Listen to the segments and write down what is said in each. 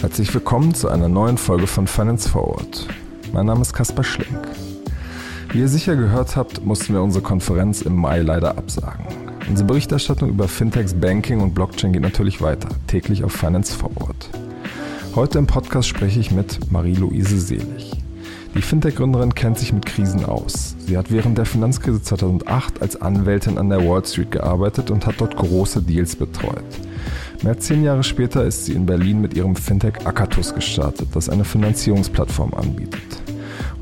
Herzlich willkommen zu einer neuen Folge von Finance Forward. Mein Name ist Kaspar Schlink. Wie ihr sicher gehört habt, mussten wir unsere Konferenz im Mai leider absagen. Unsere Berichterstattung über Fintechs, Banking und Blockchain geht natürlich weiter, täglich auf Finance Forward. Heute im Podcast spreche ich mit Marie-Louise Selig. Die Fintech-Gründerin kennt sich mit Krisen aus. Sie hat während der Finanzkrise 2008 als Anwältin an der Wall Street gearbeitet und hat dort große Deals betreut. Mehr als zehn Jahre später ist sie in Berlin mit ihrem Fintech Akatus gestartet, das eine Finanzierungsplattform anbietet.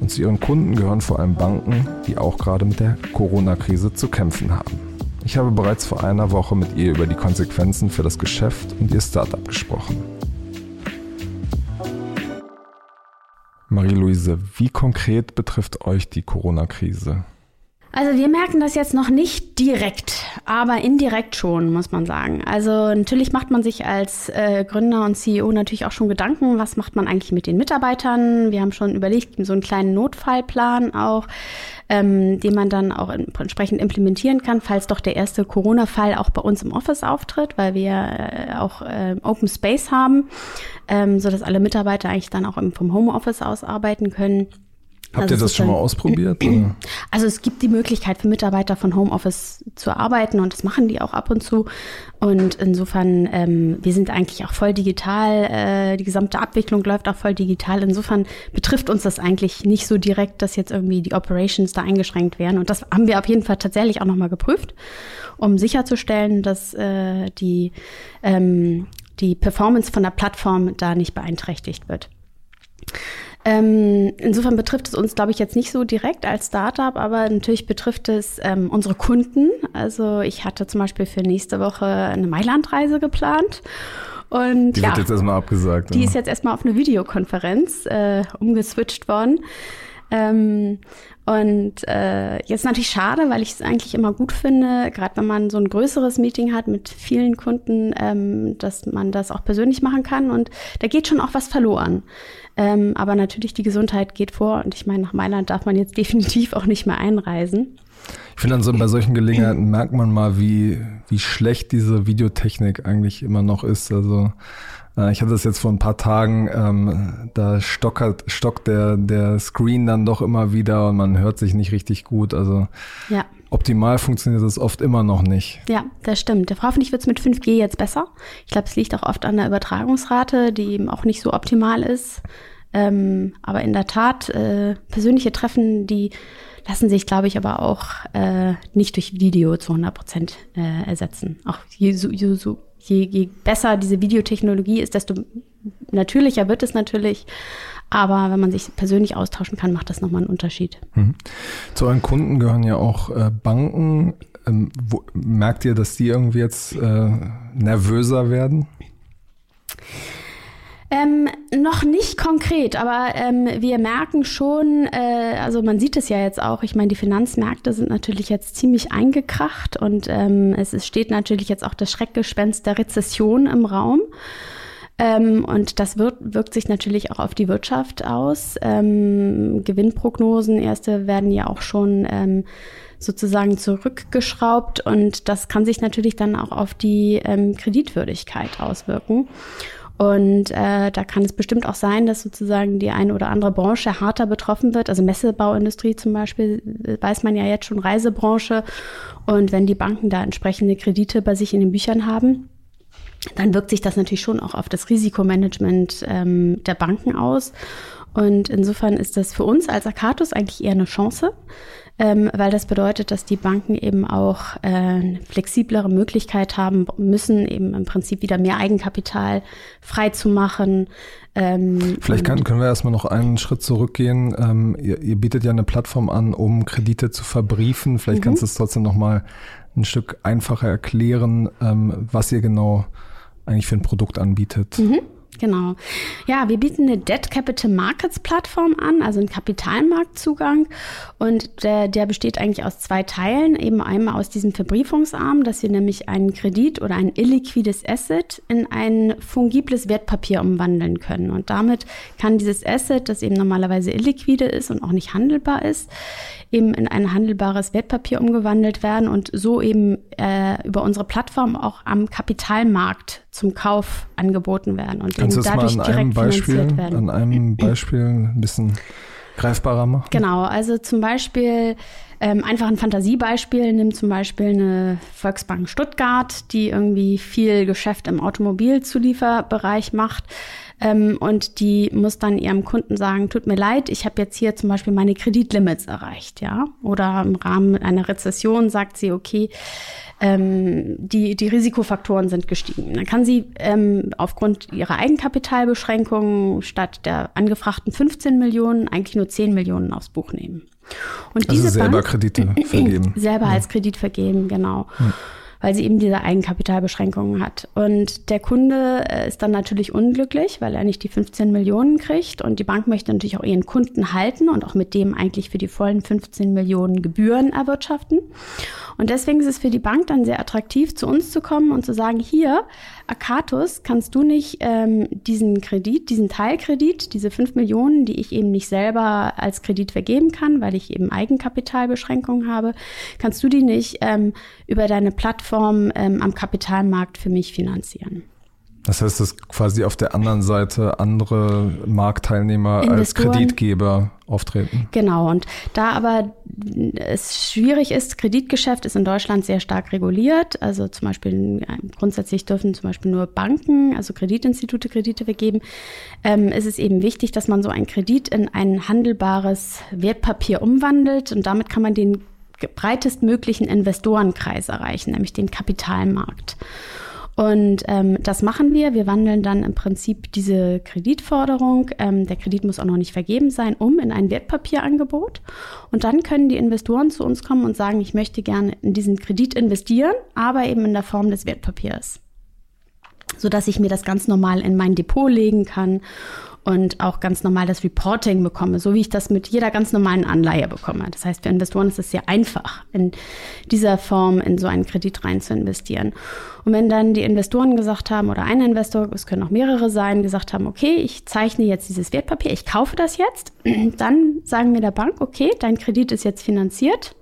Und zu ihren Kunden gehören vor allem Banken, die auch gerade mit der Corona-Krise zu kämpfen haben. Ich habe bereits vor einer Woche mit ihr über die Konsequenzen für das Geschäft und ihr Startup gesprochen. Marie-Louise, wie konkret betrifft euch die Corona-Krise? Also wir merken das jetzt noch nicht direkt, aber indirekt schon, muss man sagen. Also natürlich macht man sich als äh, Gründer und CEO natürlich auch schon Gedanken, was macht man eigentlich mit den Mitarbeitern. Wir haben schon überlegt, so einen kleinen Notfallplan auch, ähm, den man dann auch entsprechend implementieren kann, falls doch der erste Corona-Fall auch bei uns im Office auftritt, weil wir äh, auch äh, Open Space haben, ähm, so dass alle Mitarbeiter eigentlich dann auch im, vom Homeoffice aus arbeiten können. Habt also ihr das schon mal ausprobiert? Oder? Also es gibt die Möglichkeit für Mitarbeiter von Homeoffice zu arbeiten und das machen die auch ab und zu. Und insofern, ähm, wir sind eigentlich auch voll digital. Äh, die gesamte Abwicklung läuft auch voll digital. Insofern betrifft uns das eigentlich nicht so direkt, dass jetzt irgendwie die Operations da eingeschränkt werden. Und das haben wir auf jeden Fall tatsächlich auch nochmal geprüft, um sicherzustellen, dass äh, die, ähm, die Performance von der Plattform da nicht beeinträchtigt wird. Ähm, insofern betrifft es uns, glaube ich, jetzt nicht so direkt als Startup, aber natürlich betrifft es ähm, unsere Kunden. Also ich hatte zum Beispiel für nächste Woche eine Mailandreise geplant. Und, die ja, wird jetzt erstmal abgesagt. Die oder? ist jetzt erstmal auf eine Videokonferenz äh, umgeswitcht worden. Ähm, und äh, jetzt natürlich schade, weil ich es eigentlich immer gut finde, gerade wenn man so ein größeres Meeting hat mit vielen Kunden, ähm, dass man das auch persönlich machen kann. Und da geht schon auch was verloren. Ähm, aber natürlich die Gesundheit geht vor. Und ich meine, nach Mailand darf man jetzt definitiv auch nicht mehr einreisen. Ich finde, also bei solchen Gelegenheiten merkt man mal, wie, wie schlecht diese Videotechnik eigentlich immer noch ist. Also ich hatte das jetzt vor ein paar Tagen, ähm, da stockert, stockt der, der Screen dann doch immer wieder und man hört sich nicht richtig gut. Also ja. optimal funktioniert das oft immer noch nicht. Ja, das stimmt. Hoffentlich wird es mit 5G jetzt besser. Ich glaube, es liegt auch oft an der Übertragungsrate, die eben auch nicht so optimal ist. Ähm, aber in der Tat, äh, persönliche Treffen, die lassen sich, glaube ich, aber auch äh, nicht durch Video zu 100 Prozent äh, ersetzen. Auch je, so je, je besser diese Videotechnologie ist, desto natürlicher wird es natürlich. Aber wenn man sich persönlich austauschen kann, macht das nochmal einen Unterschied. Mhm. Zu euren Kunden gehören ja auch äh, Banken. Ähm, merkt ihr, dass die irgendwie jetzt äh, nervöser werden? Ähm, noch nicht konkret, aber ähm, wir merken schon, äh, also man sieht es ja jetzt auch, ich meine, die Finanzmärkte sind natürlich jetzt ziemlich eingekracht und ähm, es, es steht natürlich jetzt auch das Schreckgespenst der Rezession im Raum. Ähm, und das wird, wirkt sich natürlich auch auf die Wirtschaft aus. Ähm, Gewinnprognosen, erste werden ja auch schon ähm, sozusagen zurückgeschraubt und das kann sich natürlich dann auch auf die ähm, Kreditwürdigkeit auswirken. Und äh, da kann es bestimmt auch sein, dass sozusagen die eine oder andere Branche härter betroffen wird. Also Messebauindustrie zum Beispiel, äh, weiß man ja jetzt schon, Reisebranche. Und wenn die Banken da entsprechende Kredite bei sich in den Büchern haben, dann wirkt sich das natürlich schon auch auf das Risikomanagement ähm, der Banken aus. Und insofern ist das für uns als Akatus eigentlich eher eine Chance, ähm, weil das bedeutet, dass die Banken eben auch äh, eine flexiblere Möglichkeit haben müssen, eben im Prinzip wieder mehr Eigenkapital frei zu machen. Ähm, Vielleicht kann, können wir erstmal noch einen Schritt zurückgehen. Ähm, ihr, ihr, bietet ja eine Plattform an, um Kredite zu verbriefen. Vielleicht mhm. kannst du es trotzdem noch mal ein Stück einfacher erklären, ähm, was ihr genau eigentlich für ein Produkt anbietet. Mhm. Genau. Ja, wir bieten eine Debt Capital Markets Plattform an, also einen Kapitalmarktzugang. Und der, der besteht eigentlich aus zwei Teilen. Eben einmal aus diesem Verbriefungsarm, dass wir nämlich einen Kredit oder ein illiquides Asset in ein fungibles Wertpapier umwandeln können. Und damit kann dieses Asset, das eben normalerweise illiquide ist und auch nicht handelbar ist, eben in ein handelbares Wertpapier umgewandelt werden und so eben äh, über unsere Plattform auch am Kapitalmarkt zum Kauf angeboten werden und Kannst eben dadurch mal an einem Beispiel, werden. An einem Beispiel ein bisschen greifbarer machen? Genau, also zum Beispiel ähm, einfach ein Fantasiebeispiel, nimm zum Beispiel eine Volksbank Stuttgart, die irgendwie viel Geschäft im Automobilzulieferbereich macht ähm, und die muss dann ihrem Kunden sagen, tut mir leid, ich habe jetzt hier zum Beispiel meine Kreditlimits erreicht, ja. Oder im Rahmen einer Rezession sagt sie, okay, ähm, die, die Risikofaktoren sind gestiegen. Dann kann sie ähm, aufgrund ihrer Eigenkapitalbeschränkungen statt der angefragten 15 Millionen eigentlich nur 10 Millionen aufs Buch nehmen. Und also selber Bank, Kredite vergeben. Selber ja. als Kredit vergeben, genau. Ja weil sie eben diese Eigenkapitalbeschränkungen hat. Und der Kunde äh, ist dann natürlich unglücklich, weil er nicht die 15 Millionen kriegt. Und die Bank möchte natürlich auch ihren Kunden halten und auch mit dem eigentlich für die vollen 15 Millionen Gebühren erwirtschaften. Und deswegen ist es für die Bank dann sehr attraktiv, zu uns zu kommen und zu sagen, hier, Akatus, kannst du nicht ähm, diesen Kredit, diesen Teilkredit, diese 5 Millionen, die ich eben nicht selber als Kredit vergeben kann, weil ich eben Eigenkapitalbeschränkungen habe, kannst du die nicht ähm, über deine Plattform ähm, am Kapitalmarkt für mich finanzieren? Das heißt, dass quasi auf der anderen Seite andere Marktteilnehmer Investoren. als Kreditgeber auftreten. Genau, und da aber es schwierig ist, Kreditgeschäft ist in Deutschland sehr stark reguliert. Also zum Beispiel grundsätzlich dürfen zum Beispiel nur Banken, also Kreditinstitute Kredite vergeben. Ähm, ist es eben wichtig, dass man so einen Kredit in ein handelbares Wertpapier umwandelt und damit kann man den breitestmöglichen Investorenkreis erreichen, nämlich den Kapitalmarkt. Und ähm, das machen wir. Wir wandeln dann im Prinzip diese Kreditforderung, ähm, der Kredit muss auch noch nicht vergeben sein, um in ein Wertpapierangebot. Und dann können die Investoren zu uns kommen und sagen, ich möchte gerne in diesen Kredit investieren, aber eben in der Form des Wertpapiers sodass ich mir das ganz normal in mein Depot legen kann und auch ganz normal das Reporting bekomme, so wie ich das mit jeder ganz normalen Anleihe bekomme. Das heißt, für Investoren ist es sehr einfach, in dieser Form in so einen Kredit rein zu investieren. Und wenn dann die Investoren gesagt haben, oder ein Investor, es können auch mehrere sein, gesagt haben, okay, ich zeichne jetzt dieses Wertpapier, ich kaufe das jetzt, dann sagen wir der Bank, okay, dein Kredit ist jetzt finanziert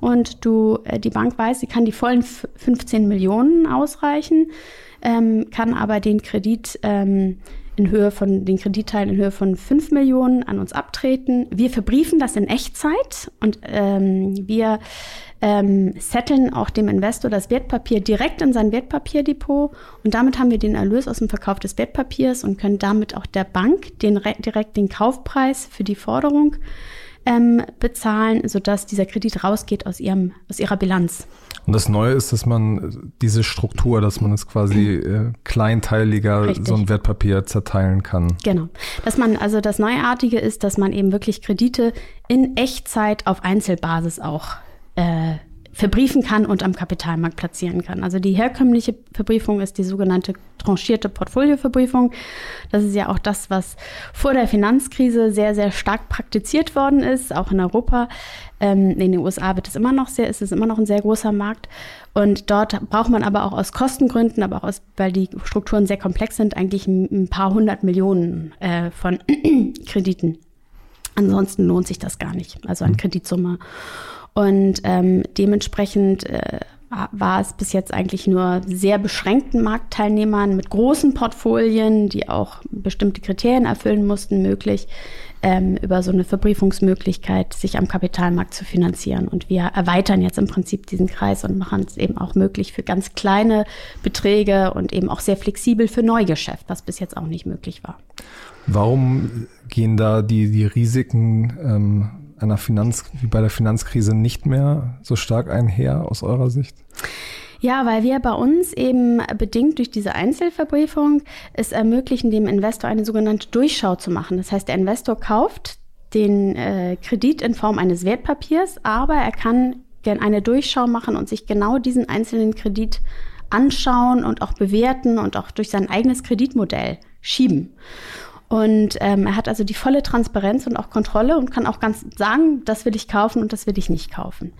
und du, äh, die Bank weiß, sie kann die vollen 15 Millionen ausreichen, ähm, kann aber den Kredit ähm, in Höhe von den Kreditteilen in Höhe von 5 Millionen an uns abtreten. Wir verbriefen das in Echtzeit und ähm, wir ähm, setteln auch dem Investor das Wertpapier direkt in sein Wertpapierdepot und damit haben wir den Erlös aus dem Verkauf des Wertpapiers und können damit auch der Bank den, direkt den Kaufpreis für die Forderung ähm, bezahlen, sodass dieser Kredit rausgeht aus, ihrem, aus ihrer Bilanz. Und das Neue ist, dass man diese Struktur, dass man es quasi äh, kleinteiliger Richtig. so ein Wertpapier zerteilen kann. Genau. Dass man, also das Neuartige ist, dass man eben wirklich Kredite in Echtzeit auf Einzelbasis auch äh, verbriefen kann und am Kapitalmarkt platzieren kann. Also die herkömmliche Verbriefung ist die sogenannte tranchierte Portfolioverbriefung. Das ist ja auch das, was vor der Finanzkrise sehr, sehr stark praktiziert worden ist, auch in Europa. Ähm, in den USA wird es immer noch sehr, ist es immer noch ein sehr großer Markt. Und dort braucht man aber auch aus Kostengründen, aber auch aus, weil die Strukturen sehr komplex sind, eigentlich ein, paar hundert Millionen äh, von Krediten. Ansonsten lohnt sich das gar nicht, also an mhm. Kreditsumme. Und ähm, dementsprechend äh, war es bis jetzt eigentlich nur sehr beschränkten Marktteilnehmern mit großen Portfolien, die auch bestimmte Kriterien erfüllen mussten, möglich, ähm, über so eine Verbriefungsmöglichkeit sich am Kapitalmarkt zu finanzieren. Und wir erweitern jetzt im Prinzip diesen Kreis und machen es eben auch möglich für ganz kleine Beträge und eben auch sehr flexibel für Neugeschäft, was bis jetzt auch nicht möglich war. Warum gehen da die, die Risiken ähm, einer Finanz, wie bei der Finanzkrise nicht mehr so stark einher aus eurer Sicht? Ja, weil wir bei uns eben bedingt durch diese Einzelverbriefung es ermöglichen, dem Investor eine sogenannte Durchschau zu machen. Das heißt, der Investor kauft den äh, Kredit in Form eines Wertpapiers, aber er kann gern eine Durchschau machen und sich genau diesen einzelnen Kredit anschauen und auch bewerten und auch durch sein eigenes Kreditmodell schieben. Und ähm, er hat also die volle Transparenz und auch Kontrolle und kann auch ganz sagen, das will ich kaufen und das will ich nicht kaufen.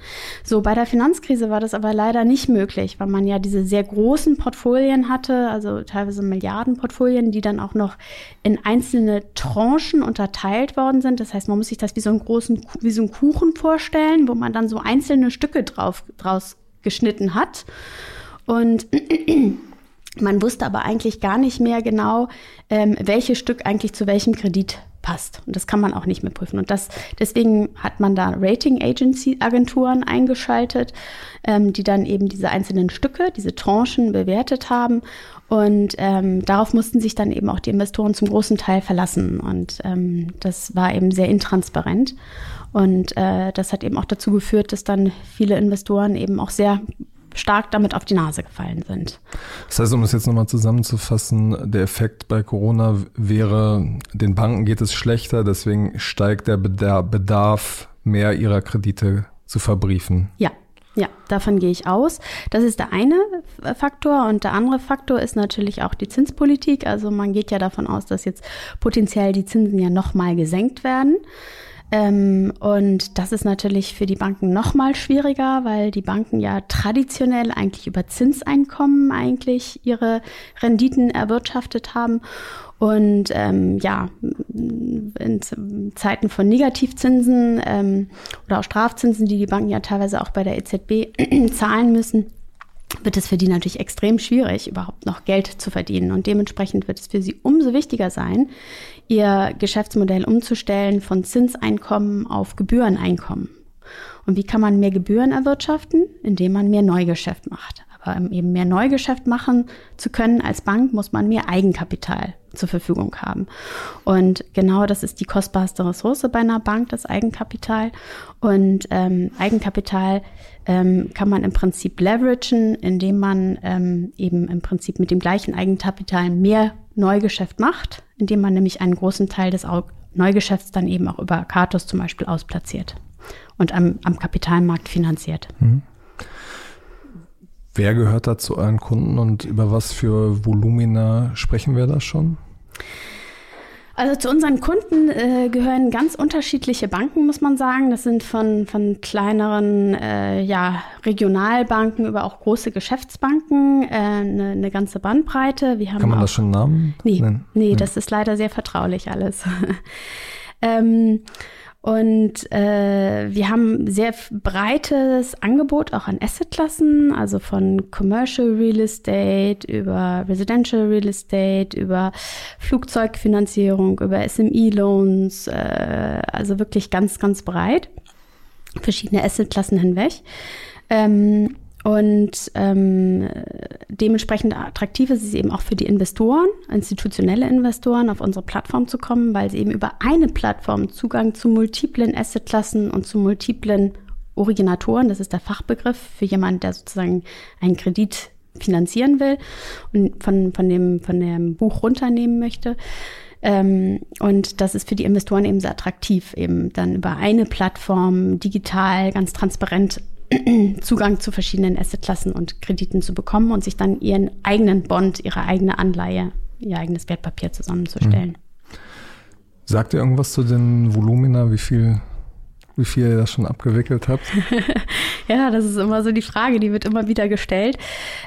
So, bei der Finanzkrise war das aber leider nicht möglich, weil man ja diese sehr großen Portfolien hatte, also teilweise Milliardenportfolien, die dann auch noch in einzelne Tranchen unterteilt worden sind. Das heißt, man muss sich das wie so einen großen, wie so einen Kuchen vorstellen, wo man dann so einzelne Stücke drauf, draus geschnitten hat. Und man wusste aber eigentlich gar nicht mehr genau, ähm, welches Stück eigentlich zu welchem Kredit passt. Und das kann man auch nicht mehr prüfen. Und das, deswegen hat man da Rating Agency Agenturen eingeschaltet, ähm, die dann eben diese einzelnen Stücke, diese Tranchen bewertet haben. Und ähm, darauf mussten sich dann eben auch die Investoren zum großen Teil verlassen. Und ähm, das war eben sehr intransparent. Und äh, das hat eben auch dazu geführt, dass dann viele Investoren eben auch sehr stark damit auf die Nase gefallen sind. Das heißt, um es jetzt nochmal zusammenzufassen, der Effekt bei Corona wäre, den Banken geht es schlechter, deswegen steigt der Bedarf, mehr ihrer Kredite zu verbriefen. Ja. Ja, davon gehe ich aus. Das ist der eine Faktor. Und der andere Faktor ist natürlich auch die Zinspolitik. Also man geht ja davon aus, dass jetzt potenziell die Zinsen ja nochmal gesenkt werden. Ähm, und das ist natürlich für die Banken noch mal schwieriger, weil die Banken ja traditionell eigentlich über Zinseinkommen eigentlich ihre Renditen erwirtschaftet haben. Und ähm, ja, in Zeiten von Negativzinsen ähm, oder auch Strafzinsen, die die Banken ja teilweise auch bei der EZB zahlen müssen, wird es für die natürlich extrem schwierig, überhaupt noch Geld zu verdienen. Und dementsprechend wird es für sie umso wichtiger sein, ihr Geschäftsmodell umzustellen von Zinseinkommen auf Gebühreneinkommen. Und wie kann man mehr Gebühren erwirtschaften? Indem man mehr Neugeschäft macht. Um eben mehr Neugeschäft machen zu können als Bank, muss man mehr Eigenkapital zur Verfügung haben. Und genau das ist die kostbarste Ressource bei einer Bank, das Eigenkapital. Und ähm, Eigenkapital ähm, kann man im Prinzip leveragen, indem man ähm, eben im Prinzip mit dem gleichen Eigenkapital mehr Neugeschäft macht, indem man nämlich einen großen Teil des Neugeschäfts dann eben auch über Katos zum Beispiel ausplatziert und am, am Kapitalmarkt finanziert. Mhm. Wer gehört da zu euren Kunden und über was für Volumina sprechen wir da schon? Also zu unseren Kunden äh, gehören ganz unterschiedliche Banken, muss man sagen. Das sind von, von kleineren äh, ja, Regionalbanken über auch große Geschäftsbanken eine äh, ne ganze Bandbreite. Wir haben Kann man auch, das schon Namen? Nee, nee, nee, das ist leider sehr vertraulich alles. ähm, und äh, wir haben sehr breites Angebot auch an Assetklassen, also von Commercial Real Estate über Residential Real Estate, über Flugzeugfinanzierung, über SME-Loans, äh, also wirklich ganz, ganz breit. Verschiedene Assetklassen hinweg. Ähm, und ähm, dementsprechend attraktiv ist es eben auch für die Investoren, institutionelle Investoren, auf unsere Plattform zu kommen, weil sie eben über eine Plattform Zugang zu multiplen Assetklassen und zu multiplen Originatoren, das ist der Fachbegriff für jemanden, der sozusagen einen Kredit finanzieren will und von, von, dem, von dem Buch runternehmen möchte. Ähm, und das ist für die Investoren eben sehr attraktiv, eben dann über eine Plattform digital, ganz transparent Zugang zu verschiedenen Assetklassen und Krediten zu bekommen und sich dann ihren eigenen Bond, ihre eigene Anleihe, ihr eigenes Wertpapier zusammenzustellen. Mhm. Sagt ihr irgendwas zu den Volumina, wie viel wie viel ihr das schon abgewickelt habt? ja, das ist immer so die Frage, die wird immer wieder gestellt.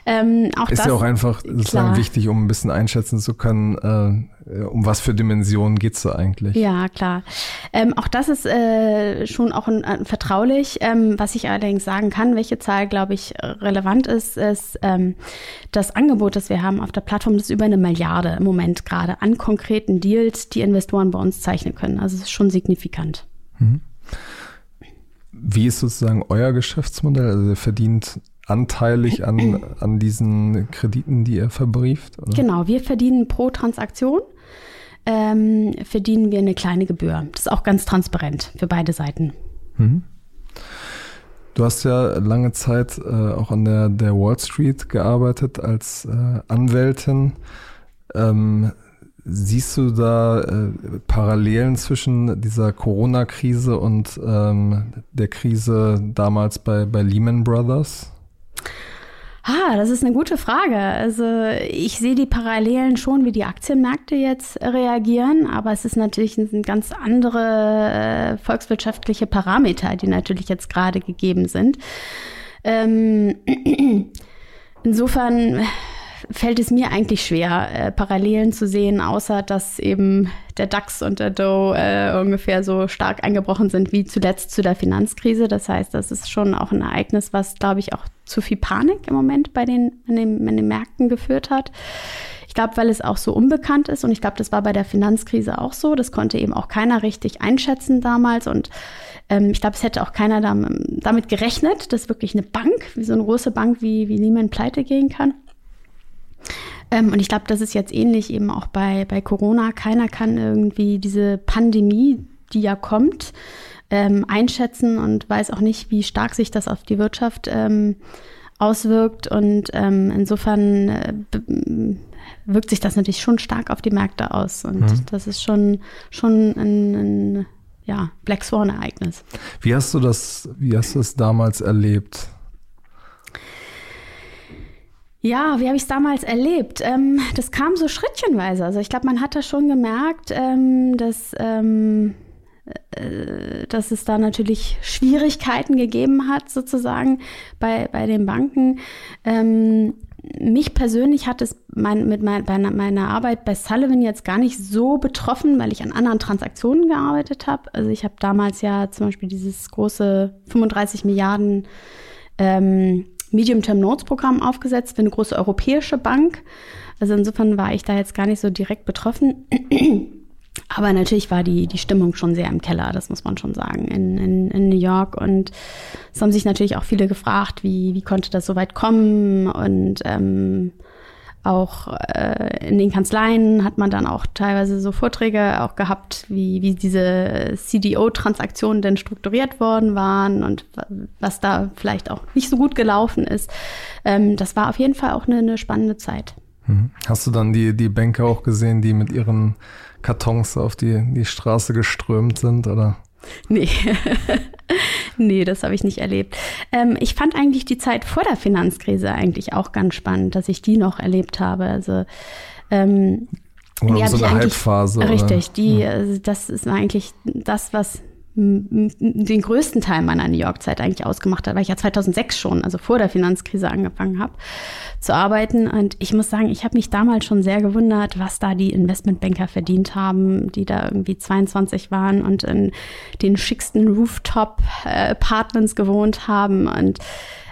Ähm, ist das, ja auch einfach sozusagen wichtig, um ein bisschen einschätzen zu können, äh, um was für Dimensionen geht es da eigentlich? Ja, klar. Ähm, auch das ist äh, schon auch ein, ein vertraulich. Ähm, was ich allerdings sagen kann, welche Zahl, glaube ich, relevant ist, ist ähm, das Angebot, das wir haben auf der Plattform, das ist über eine Milliarde im Moment gerade an konkreten Deals, die Investoren bei uns zeichnen können. Also es ist schon signifikant. Mhm. Wie ist sozusagen euer Geschäftsmodell? Also ihr verdient anteilig an, an diesen Krediten, die ihr verbrieft? Oder? Genau, wir verdienen pro Transaktion, ähm, verdienen wir eine kleine Gebühr. Das ist auch ganz transparent für beide Seiten. Mhm. Du hast ja lange Zeit äh, auch an der, der Wall Street gearbeitet als äh, Anwältin. Ähm, Siehst du da äh, Parallelen zwischen dieser Corona-Krise und ähm, der Krise damals bei, bei Lehman Brothers? Ah, das ist eine gute Frage. Also ich sehe die Parallelen schon, wie die Aktienmärkte jetzt reagieren, aber es ist natürlich ein ganz andere äh, volkswirtschaftliche Parameter, die natürlich jetzt gerade gegeben sind. Ähm, insofern fällt es mir eigentlich schwer, äh, Parallelen zu sehen, außer dass eben der DAX und der Dow äh, ungefähr so stark eingebrochen sind wie zuletzt zu der Finanzkrise. Das heißt, das ist schon auch ein Ereignis, was, glaube ich, auch zu viel Panik im Moment bei den, in den, in den Märkten geführt hat. Ich glaube, weil es auch so unbekannt ist und ich glaube, das war bei der Finanzkrise auch so. Das konnte eben auch keiner richtig einschätzen damals und ähm, ich glaube, es hätte auch keiner damit gerechnet, dass wirklich eine Bank, wie so eine große Bank wie, wie Lehman pleite gehen kann. Ähm, und ich glaube, das ist jetzt ähnlich eben auch bei, bei Corona. Keiner kann irgendwie diese Pandemie, die ja kommt, ähm, einschätzen und weiß auch nicht, wie stark sich das auf die Wirtschaft ähm, auswirkt. Und ähm, insofern äh, wirkt sich das natürlich schon stark auf die Märkte aus. Und mhm. das ist schon, schon ein, ein ja, Black Swan-Ereignis. Wie hast du das, wie hast du es damals erlebt? Ja, wie habe ich es damals erlebt? Ähm, das kam so schrittchenweise. Also ich glaube, man hat da schon gemerkt, ähm, dass, ähm, äh, dass es da natürlich Schwierigkeiten gegeben hat, sozusagen bei, bei den Banken. Ähm, mich persönlich hat es mein, mit mein, bei meiner Arbeit bei Sullivan jetzt gar nicht so betroffen, weil ich an anderen Transaktionen gearbeitet habe. Also ich habe damals ja zum Beispiel dieses große 35 Milliarden ähm, Medium-Term-Notes-Programm aufgesetzt für eine große europäische Bank. Also insofern war ich da jetzt gar nicht so direkt betroffen. Aber natürlich war die, die Stimmung schon sehr im Keller, das muss man schon sagen, in, in, in New York. Und es haben sich natürlich auch viele gefragt, wie, wie konnte das so weit kommen? Und ähm, auch äh, in den Kanzleien hat man dann auch teilweise so Vorträge auch gehabt, wie, wie diese CDO-Transaktionen denn strukturiert worden waren und was da vielleicht auch nicht so gut gelaufen ist. Ähm, das war auf jeden Fall auch eine, eine spannende Zeit. Mhm. Hast du dann die, die Banker auch gesehen, die mit ihren Kartons auf die, die Straße geströmt sind, oder? Nee. nee, das habe ich nicht erlebt. Ähm, ich fand eigentlich die Zeit vor der Finanzkrise eigentlich auch ganz spannend, dass ich die noch erlebt habe. Also ähm, oder so eine Halbphase. Richtig, die, ja. also das ist eigentlich das, was den größten Teil meiner New York-Zeit eigentlich ausgemacht hat, weil ich ja 2006 schon, also vor der Finanzkrise angefangen habe zu arbeiten. Und ich muss sagen, ich habe mich damals schon sehr gewundert, was da die Investmentbanker verdient haben, die da irgendwie 22 waren und in den schicksten Rooftop-Apartments gewohnt haben und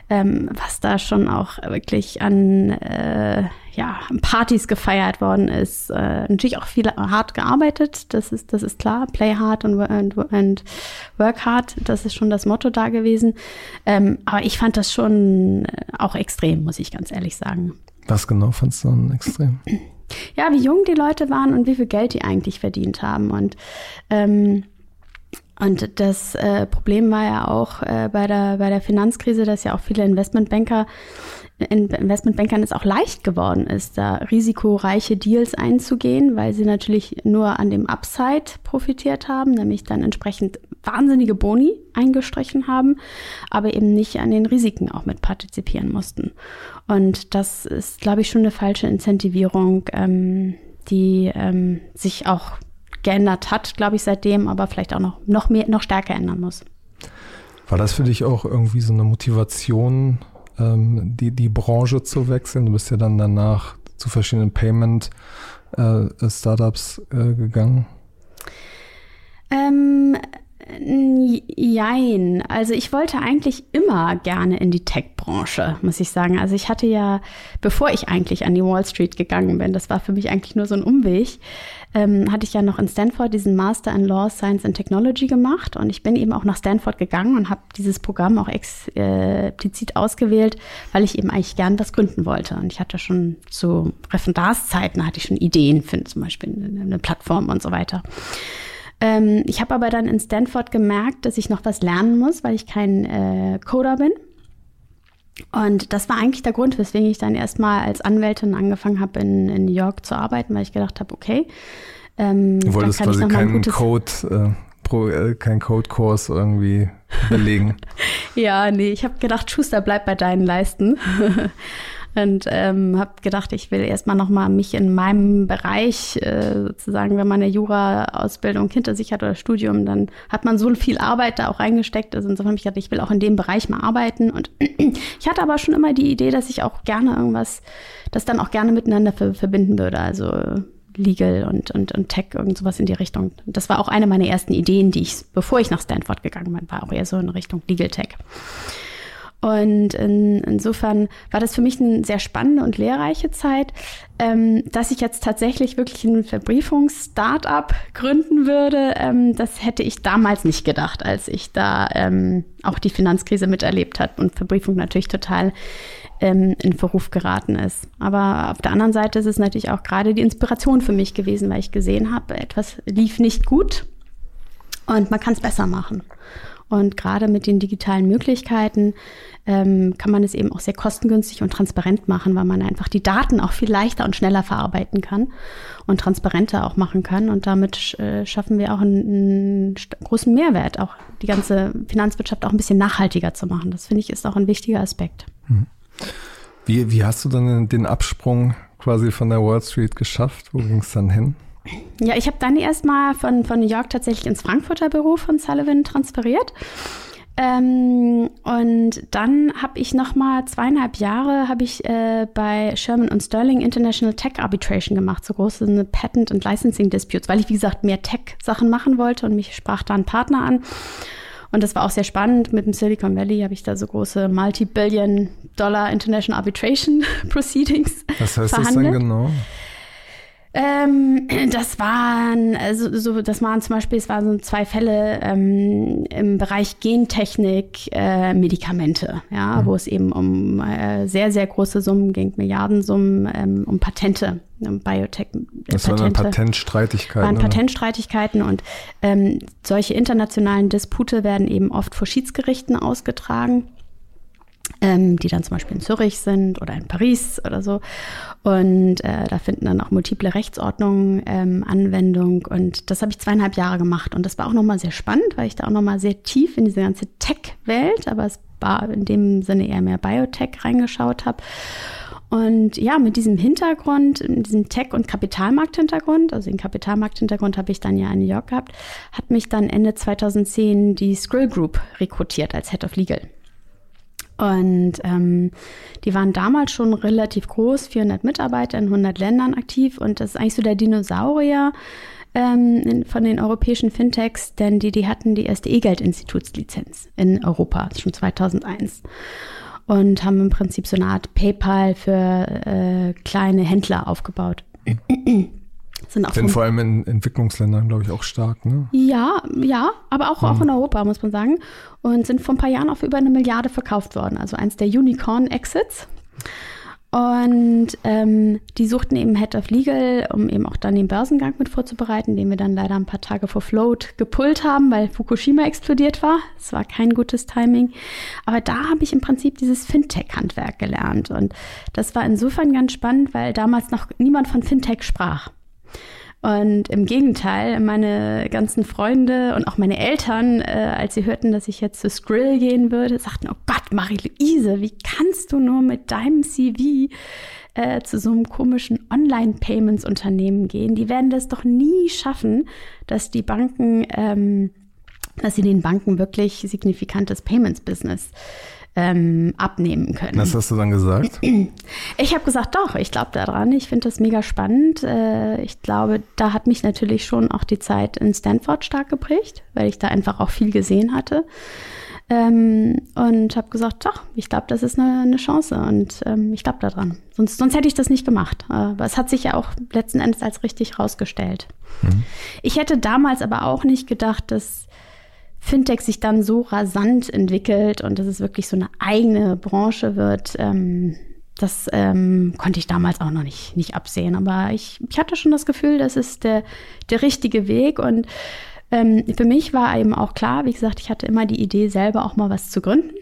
ähm, was da schon auch wirklich an äh, ja, Partys gefeiert worden ist. Äh, natürlich auch viel hart gearbeitet, das ist, das ist klar. Play hard und, and, and work hard, das ist schon das Motto da gewesen. Ähm, aber ich fand das schon äh, auch extrem, muss ich ganz ehrlich sagen. Was genau fandst du dann extrem? Ja, wie jung die Leute waren und wie viel Geld die eigentlich verdient haben. Und ähm, und das äh, Problem war ja auch äh, bei, der, bei der Finanzkrise, dass ja auch viele Investmentbanker Investmentbankern es auch leicht geworden ist, da risikoreiche Deals einzugehen, weil sie natürlich nur an dem Upside profitiert haben, nämlich dann entsprechend wahnsinnige Boni eingestrichen haben, aber eben nicht an den Risiken auch mit partizipieren mussten. Und das ist, glaube ich, schon eine falsche Incentivierung, ähm, die ähm, sich auch geändert hat, glaube ich, seitdem, aber vielleicht auch noch, noch mehr, noch stärker ändern muss. War das für dich auch irgendwie so eine Motivation, ähm, die, die Branche zu wechseln. Du bist ja dann danach zu verschiedenen Payment-Startups äh, äh, gegangen. Ähm, Jein. Also ich wollte eigentlich immer gerne in die Tech-Branche, muss ich sagen. Also ich hatte ja, bevor ich eigentlich an die Wall Street gegangen bin, das war für mich eigentlich nur so ein Umweg, ähm, hatte ich ja noch in Stanford diesen Master in Law, Science and Technology gemacht. Und ich bin eben auch nach Stanford gegangen und habe dieses Programm auch äh, explizit ausgewählt, weil ich eben eigentlich gern das gründen wollte. Und ich hatte schon zu Referendarszeiten hatte ich schon Ideen für zum Beispiel eine Plattform und so weiter. Ähm, ich habe aber dann in Stanford gemerkt, dass ich noch was lernen muss, weil ich kein äh, Coder bin. Und das war eigentlich der Grund, weswegen ich dann erstmal als Anwältin angefangen habe, in, in New York zu arbeiten, weil ich gedacht habe, okay. Ähm, du wolltest quasi keinen Code äh, Pro, äh, kein Codekurs irgendwie belegen. ja, nee, ich habe gedacht, Schuster, bleib bei deinen Leisten. und ähm, habe gedacht, ich will erstmal nochmal mich in meinem Bereich äh, sozusagen, wenn man eine Jura-Ausbildung hinter sich hat oder Studium, dann hat man so viel Arbeit da auch reingesteckt. Also insofern habe ich gedacht, ich will auch in dem Bereich mal arbeiten. Und ich hatte aber schon immer die Idee, dass ich auch gerne irgendwas, das dann auch gerne miteinander verbinden würde. Also Legal und, und, und Tech, irgend sowas in die Richtung. Das war auch eine meiner ersten Ideen, die ich, bevor ich nach Stanford gegangen bin, war auch eher so in Richtung Legal Tech. Und in, insofern war das für mich eine sehr spannende und lehrreiche Zeit, ähm, dass ich jetzt tatsächlich wirklich ein Verbriefungs-Startup gründen würde. Ähm, das hätte ich damals nicht gedacht, als ich da ähm, auch die Finanzkrise miterlebt habe und Verbriefung natürlich total ähm, in Verruf geraten ist. Aber auf der anderen Seite ist es natürlich auch gerade die Inspiration für mich gewesen, weil ich gesehen habe, etwas lief nicht gut und man kann es besser machen. Und gerade mit den digitalen Möglichkeiten ähm, kann man es eben auch sehr kostengünstig und transparent machen, weil man einfach die Daten auch viel leichter und schneller verarbeiten kann und transparenter auch machen kann. Und damit äh, schaffen wir auch einen, einen, großen Mehrwert, auch die ganze Finanzwirtschaft auch ein bisschen nachhaltiger zu machen. Das finde ich ist auch ein wichtiger Aspekt. Mhm. Wie, wie hast du dann den Absprung quasi von der Wall Street geschafft? Wo ging es dann hin? Ja, ich habe dann erstmal von, von New York tatsächlich ins Frankfurter Büro von Sullivan transferiert. Ähm, und dann habe ich noch mal zweieinhalb Jahre habe ich äh, bei Sherman und Sterling International Tech Arbitration gemacht, so große Patent und Licensing Disputes, weil ich wie gesagt mehr Tech Sachen machen wollte und mich sprach da ein Partner an. Und das war auch sehr spannend. Mit dem Silicon Valley habe ich da so große Multi-Billion-Dollar International Arbitration Proceedings. Was heißt verhandelt. das denn genau? Ähm, das waren, also so, das waren zum Beispiel, es waren so zwei Fälle ähm, im Bereich Gentechnik, äh, Medikamente, ja, mhm. wo es eben um äh, sehr, sehr große Summen ging, Milliardensummen, ähm, um Patente, um Biotech. Das Patente, waren Patentstreitigkeiten. Waren Patentstreitigkeiten und ähm, solche internationalen Dispute werden eben oft vor Schiedsgerichten ausgetragen ähm, die dann zum Beispiel in Zürich sind oder in Paris oder so. Und äh, da finden dann auch multiple Rechtsordnungen ähm, Anwendung. Und das habe ich zweieinhalb Jahre gemacht. Und das war auch nochmal sehr spannend, weil ich da auch nochmal sehr tief in diese ganze Tech-Welt, aber es war in dem Sinne eher mehr Biotech reingeschaut habe. Und ja, mit diesem Hintergrund, diesem Tech- und Kapitalmarkthintergrund, also den Kapitalmarkthintergrund habe ich dann ja in New York gehabt, hat mich dann Ende 2010 die Skrill Group rekrutiert als Head of Legal. Und ähm, die waren damals schon relativ groß, 400 Mitarbeiter in 100 Ländern aktiv. Und das ist eigentlich so der Dinosaurier ähm, von den europäischen Fintechs, denn die, die hatten die erste E-Geld-Institutslizenz in Europa, schon 2001. Und haben im Prinzip so eine Art PayPal für äh, kleine Händler aufgebaut. Sind, auch Sind vor allem in Entwicklungsländern, glaube ich, auch stark, ne? Ja, ja, aber auch, ja. auch in Europa, muss man sagen. Und sind vor ein paar Jahren auf über eine Milliarde verkauft worden. Also eins der Unicorn-Exits. Und ähm, die suchten eben Head of Legal, um eben auch dann den Börsengang mit vorzubereiten, den wir dann leider ein paar Tage vor Float gepullt haben, weil Fukushima explodiert war. Es war kein gutes Timing. Aber da habe ich im Prinzip dieses Fintech-Handwerk gelernt. Und das war insofern ganz spannend, weil damals noch niemand von Fintech sprach. Und im Gegenteil, meine ganzen Freunde und auch meine Eltern, äh, als sie hörten, dass ich jetzt zu Skrill gehen würde, sagten, oh Gott, Marie-Louise, wie kannst du nur mit deinem CV äh, zu so einem komischen Online-Payments-Unternehmen gehen? Die werden das doch nie schaffen, dass die Banken, ähm, dass sie den Banken wirklich signifikantes Payments-Business ähm, abnehmen können. Was hast du dann gesagt? Ich habe gesagt, doch, ich glaube daran. Ich finde das mega spannend. Äh, ich glaube, da hat mich natürlich schon auch die Zeit in Stanford stark geprägt, weil ich da einfach auch viel gesehen hatte. Ähm, und habe gesagt, doch, ich glaube, das ist eine, eine Chance und ähm, ich glaube daran. Sonst, sonst hätte ich das nicht gemacht. Aber es hat sich ja auch letzten Endes als richtig rausgestellt. Mhm. Ich hätte damals aber auch nicht gedacht, dass Fintech sich dann so rasant entwickelt und dass es wirklich so eine eigene Branche wird, ähm, das ähm, konnte ich damals auch noch nicht, nicht absehen. Aber ich, ich hatte schon das Gefühl, das ist der, der richtige Weg. Und ähm, für mich war eben auch klar, wie gesagt, ich hatte immer die Idee, selber auch mal was zu gründen.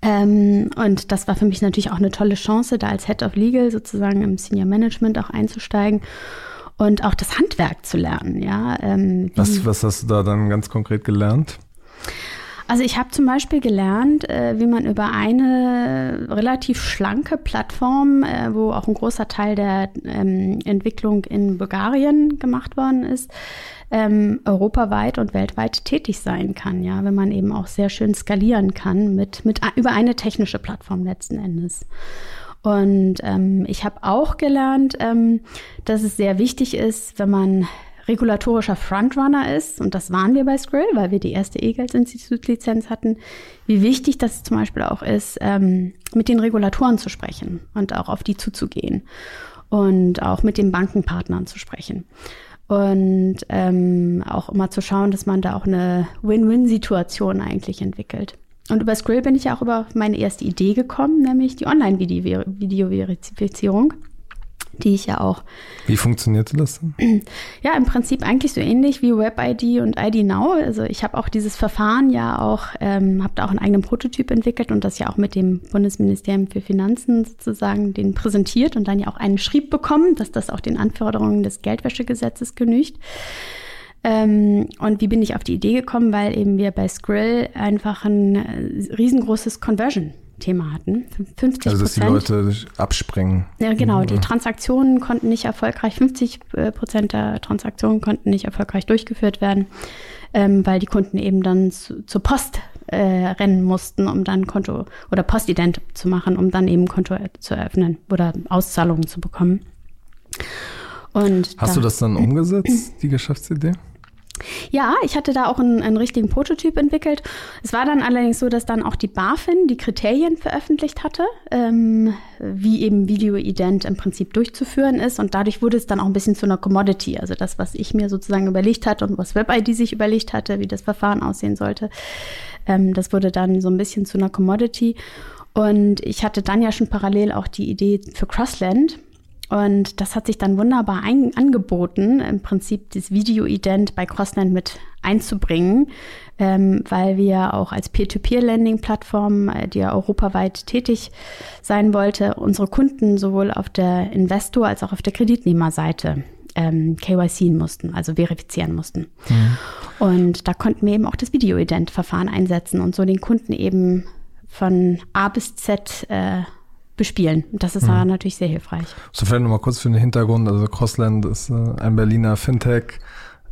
Ähm, und das war für mich natürlich auch eine tolle Chance, da als Head of Legal sozusagen im Senior Management auch einzusteigen. Und auch das Handwerk zu lernen. Ja, ähm, was, was hast du da dann ganz konkret gelernt? Also ich habe zum Beispiel gelernt, äh, wie man über eine relativ schlanke Plattform, äh, wo auch ein großer Teil der ähm, Entwicklung in Bulgarien gemacht worden ist, ähm, europaweit und weltweit tätig sein kann, ja, wenn man eben auch sehr schön skalieren kann mit, mit über eine technische Plattform letzten Endes. Und ähm, ich habe auch gelernt, ähm, dass es sehr wichtig ist, wenn man regulatorischer Frontrunner ist, und das waren wir bei Skrill, weil wir die erste E-Geldinstitut-Lizenz hatten, wie wichtig das zum Beispiel auch ist, ähm, mit den Regulatoren zu sprechen und auch auf die zuzugehen und auch mit den Bankenpartnern zu sprechen. Und ähm, auch immer zu schauen, dass man da auch eine Win-Win-Situation eigentlich entwickelt. Und über Skrill bin ich ja auch über meine erste Idee gekommen, nämlich die Online-Video-Verifizierung die ich ja auch. Wie funktionierte das denn? Ja, im Prinzip eigentlich so ähnlich wie WebID und ID Now. Also ich habe auch dieses Verfahren ja auch, ähm, habe da auch einen eigenen Prototyp entwickelt und das ja auch mit dem Bundesministerium für Finanzen sozusagen den präsentiert und dann ja auch einen Schrieb bekommen, dass das auch den Anforderungen des Geldwäschegesetzes genügt. Ähm, und wie bin ich auf die Idee gekommen? Weil eben wir bei Skrill einfach ein äh, riesengroßes Conversion Thema hatten. 50 Also, dass die Leute abspringen. Ja, genau. Die Transaktionen konnten nicht erfolgreich, 50 äh, Prozent der Transaktionen konnten nicht erfolgreich durchgeführt werden, ähm, weil die Kunden eben dann zu, zur Post äh, rennen mussten, um dann Konto oder Postident zu machen, um dann eben Konto zu eröffnen oder Auszahlungen zu bekommen. Und Hast da, du das dann umgesetzt, die Geschäftsidee? Ja, ich hatte da auch einen, einen, richtigen Prototyp entwickelt. Es war dann allerdings so, dass dann auch die BaFin die Kriterien veröffentlicht hatte, ähm, wie eben Videoident im Prinzip durchzuführen ist. Und dadurch wurde es dann auch ein bisschen zu einer Commodity. Also das, was ich mir sozusagen überlegt hatte und was WebID sich überlegt hatte, wie das Verfahren aussehen sollte, ähm, das wurde dann so ein bisschen zu einer Commodity. Und ich hatte dann ja schon parallel auch die Idee für Crossland. Und das hat sich dann wunderbar ein, angeboten, im Prinzip das Video-Ident bei Crossland mit einzubringen, ähm, weil wir auch als Peer-to-Peer-Lending-Plattform, äh, die ja europaweit tätig sein wollte, unsere Kunden sowohl auf der Investor- als auch auf der Kreditnehmerseite ähm, KYC mussten, also verifizieren mussten. Mhm. Und da konnten wir eben auch das Video-Ident-Verfahren einsetzen und so den Kunden eben von A bis Z äh, bespielen. Das ist mhm. natürlich sehr hilfreich. So vielleicht nochmal kurz für den Hintergrund. Also Crossland ist äh, ein Berliner Fintech,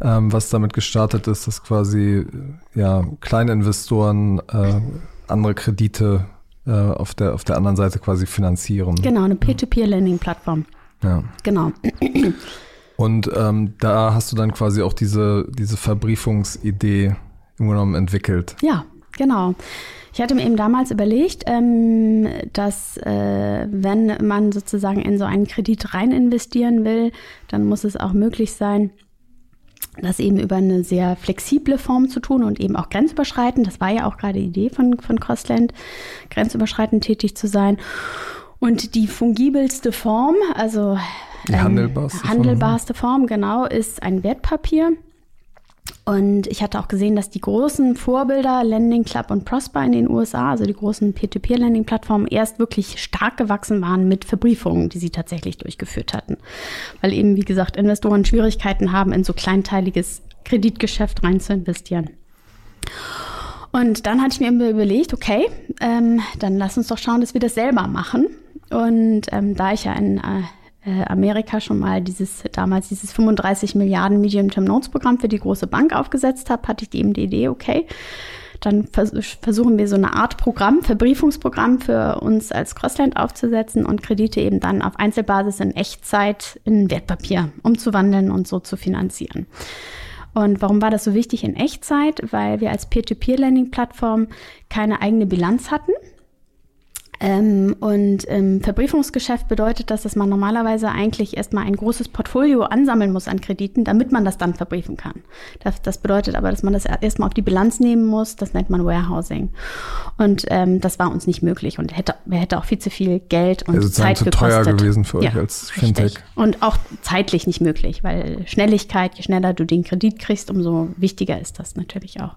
ähm, was damit gestartet ist, dass quasi ja, kleine Investoren äh, andere Kredite äh, auf, der, auf der anderen Seite quasi finanzieren. Genau, eine Peer-to-Peer-Lending-Plattform. Ja. Genau. Und ähm, da hast du dann quasi auch diese, diese Verbriefungsidee im genommen entwickelt. Ja, genau. Ich hatte mir eben damals überlegt, ähm, dass äh, wenn man sozusagen in so einen Kredit rein investieren will, dann muss es auch möglich sein, das eben über eine sehr flexible Form zu tun und eben auch grenzüberschreitend. Das war ja auch gerade die Idee von, von Crossland, grenzüberschreitend tätig zu sein. Und die fungibelste Form, also die ähm, handelbarste, handelbarste Form. Form, genau, ist ein Wertpapier. Und ich hatte auch gesehen, dass die großen Vorbilder Lending Club und Prosper in den USA, also die großen Peer-to-Peer-Lending-Plattformen, erst wirklich stark gewachsen waren mit Verbriefungen, die sie tatsächlich durchgeführt hatten. Weil eben, wie gesagt, Investoren Schwierigkeiten haben, in so kleinteiliges Kreditgeschäft rein zu investieren. Und dann hatte ich mir überlegt, okay, ähm, dann lass uns doch schauen, dass wir das selber machen. Und ähm, da ich ja in äh, äh, Amerika schon mal dieses damals dieses 35 Milliarden Medium-Term Notes Programm für die große Bank aufgesetzt habe, hatte ich eben die Idee, okay, dann vers versuchen wir so eine Art Programm, Verbriefungsprogramm für uns als Crossland aufzusetzen und Kredite eben dann auf Einzelbasis in Echtzeit in Wertpapier umzuwandeln und so zu finanzieren. Und warum war das so wichtig in Echtzeit? Weil wir als Peer-to-Peer-Lending-Plattform keine eigene Bilanz hatten. Ähm, und im Verbriefungsgeschäft bedeutet das, dass man normalerweise eigentlich erstmal ein großes Portfolio ansammeln muss an Krediten, damit man das dann verbriefen kann. Das, das bedeutet aber, dass man das erstmal auf die Bilanz nehmen muss. Das nennt man Warehousing. Und ähm, das war uns nicht möglich und hätte, hätte auch viel zu viel Geld und also Zeit zu gekostet. teuer gewesen für ja, euch als Fintech. Richtig. Und auch zeitlich nicht möglich, weil Schnelligkeit, je schneller du den Kredit kriegst, umso wichtiger ist das natürlich auch.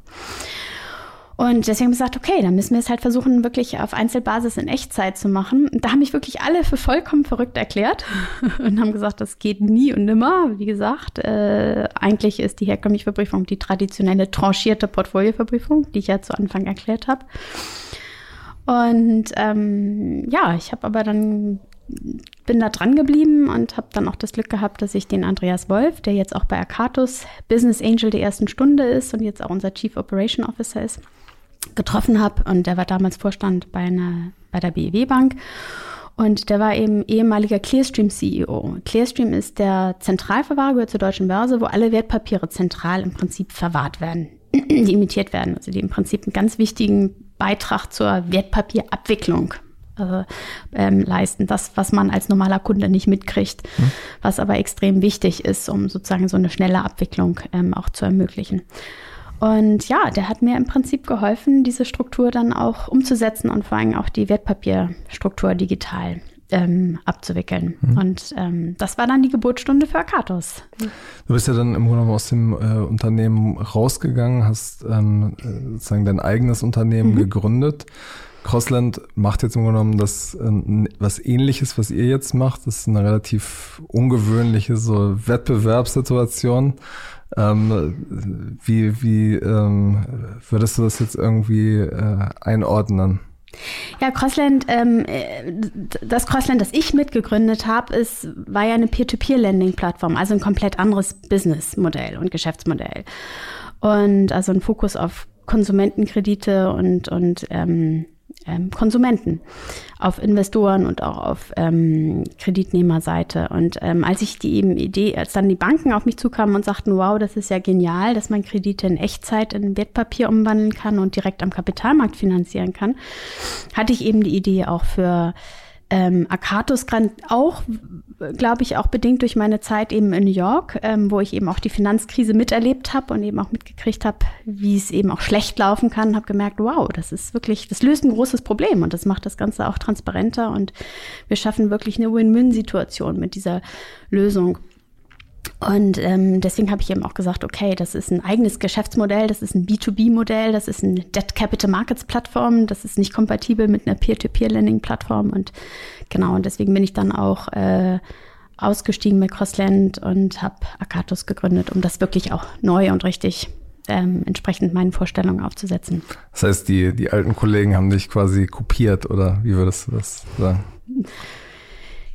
Und deswegen haben wir gesagt, okay, dann müssen wir es halt versuchen, wirklich auf Einzelbasis in Echtzeit zu machen. Da haben mich wirklich alle für vollkommen verrückt erklärt und haben gesagt, das geht nie und nimmer. Wie gesagt, äh, eigentlich ist die herkömmliche Verbriefung die traditionelle tranchierte Portfolioverbriefung, die ich ja zu Anfang erklärt habe. Und ähm, ja, ich habe aber dann bin da dran geblieben und habe dann auch das Glück gehabt, dass ich den Andreas Wolf, der jetzt auch bei Akatus Business Angel der ersten Stunde ist und jetzt auch unser Chief Operation Officer ist, getroffen habe. Und der war damals Vorstand bei, einer, bei der BEW Bank. Und der war eben ehemaliger Clearstream CEO. Clearstream ist der Zentralverwahrer, gehört zur Deutschen Börse, wo alle Wertpapiere zentral im Prinzip verwahrt werden, die imitiert werden. Also die im Prinzip einen ganz wichtigen Beitrag zur Wertpapierabwicklung äh, ähm, leisten. Das, was man als normaler Kunde nicht mitkriegt, hm. was aber extrem wichtig ist, um sozusagen so eine schnelle Abwicklung ähm, auch zu ermöglichen. Und ja, der hat mir im Prinzip geholfen, diese Struktur dann auch umzusetzen und vor allem auch die Wertpapierstruktur digital ähm, abzuwickeln. Mhm. Und ähm, das war dann die Geburtsstunde für Akatos. Du bist ja dann im Grunde aus dem äh, Unternehmen rausgegangen, hast ähm, äh, sozusagen dein eigenes Unternehmen mhm. gegründet. Crossland macht jetzt im Grunde genommen das äh, was ähnliches, was ihr jetzt macht. Das ist eine relativ ungewöhnliche so Wettbewerbssituation. Ähm, wie wie ähm, würdest du das jetzt irgendwie äh, einordnen? Ja, Crossland, ähm, das Crossland, das ich mitgegründet habe, ist, war ja eine Peer-to-Peer-Lending-Plattform, also ein komplett anderes Businessmodell und Geschäftsmodell. Und also ein Fokus auf Konsumentenkredite und, und ähm, ähm, Konsumenten, auf Investoren und auch auf ähm, Kreditnehmerseite. Und ähm, als ich die eben Idee, als dann die Banken auf mich zukamen und sagten, wow, das ist ja genial, dass man Kredite in Echtzeit in Wertpapier umwandeln kann und direkt am Kapitalmarkt finanzieren kann, hatte ich eben die Idee auch für ähm, Akatus auch, glaube ich, auch bedingt durch meine Zeit eben in New York, ähm, wo ich eben auch die Finanzkrise miterlebt habe und eben auch mitgekriegt habe, wie es eben auch schlecht laufen kann, habe gemerkt, wow, das ist wirklich, das löst ein großes Problem und das macht das Ganze auch transparenter und wir schaffen wirklich eine Win-Win-Situation mit dieser Lösung. Und ähm, deswegen habe ich eben auch gesagt, okay, das ist ein eigenes Geschäftsmodell, das ist ein B2B-Modell, das ist eine Debt Capital Markets Plattform, das ist nicht kompatibel mit einer Peer-to-Peer-Lending-Plattform. Und genau, und deswegen bin ich dann auch äh, ausgestiegen mit Crossland und habe Akatus gegründet, um das wirklich auch neu und richtig ähm, entsprechend meinen Vorstellungen aufzusetzen. Das heißt, die, die alten Kollegen haben dich quasi kopiert, oder wie würdest du das sagen?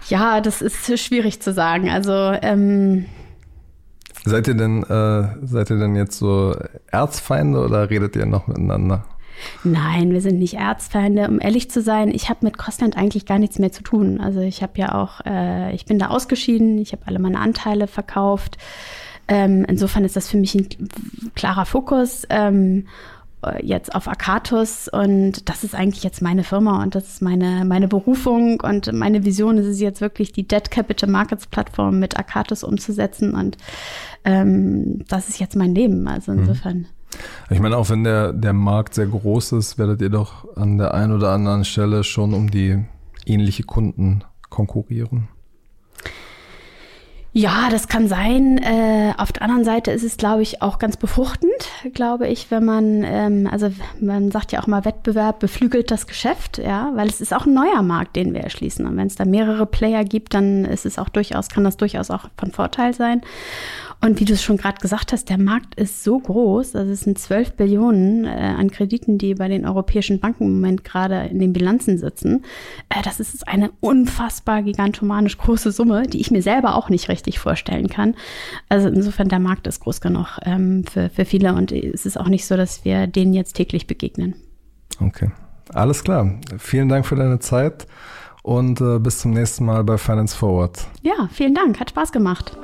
Ja, das ist schwierig zu sagen. Also ähm, Seid ihr denn, äh, seid ihr denn jetzt so Erzfeinde oder redet ihr noch miteinander? Nein, wir sind nicht Erzfeinde. Um ehrlich zu sein, ich habe mit Crossland eigentlich gar nichts mehr zu tun. Also ich habe ja auch, äh, ich bin da ausgeschieden, ich habe alle meine Anteile verkauft. Ähm, insofern ist das für mich ein klarer Fokus. Ähm, äh, jetzt auf Akatus und das ist eigentlich jetzt meine Firma und das ist meine, meine Berufung und meine Vision ist es jetzt wirklich die Debt Capital Markets Plattform mit Akatus umzusetzen und ähm, das ist jetzt mein Leben. Also mhm. insofern. Ich meine, auch wenn der, der Markt sehr groß ist, werdet ihr doch an der einen oder anderen Stelle schon um die ähnliche Kunden konkurrieren. Ja, das kann sein. Äh, auf der anderen Seite ist es, glaube ich, auch ganz befruchtend, glaube ich, wenn man, ähm, also man sagt ja auch mal, Wettbewerb beflügelt das Geschäft, ja, weil es ist auch ein neuer Markt, den wir erschließen. Und wenn es da mehrere Player gibt, dann ist es auch durchaus, kann das durchaus auch von Vorteil sein. Und wie du es schon gerade gesagt hast, der Markt ist so groß, also es sind 12 Billionen äh, an Krediten, die bei den europäischen Banken im Moment gerade in den Bilanzen sitzen. Äh, das ist eine unfassbar gigantomanisch große Summe, die ich mir selber auch nicht richtig vorstellen kann. Also insofern, der Markt ist groß genug ähm, für, für viele und es ist auch nicht so, dass wir denen jetzt täglich begegnen. Okay, alles klar. Vielen Dank für deine Zeit und äh, bis zum nächsten Mal bei Finance Forward. Ja, vielen Dank, hat Spaß gemacht.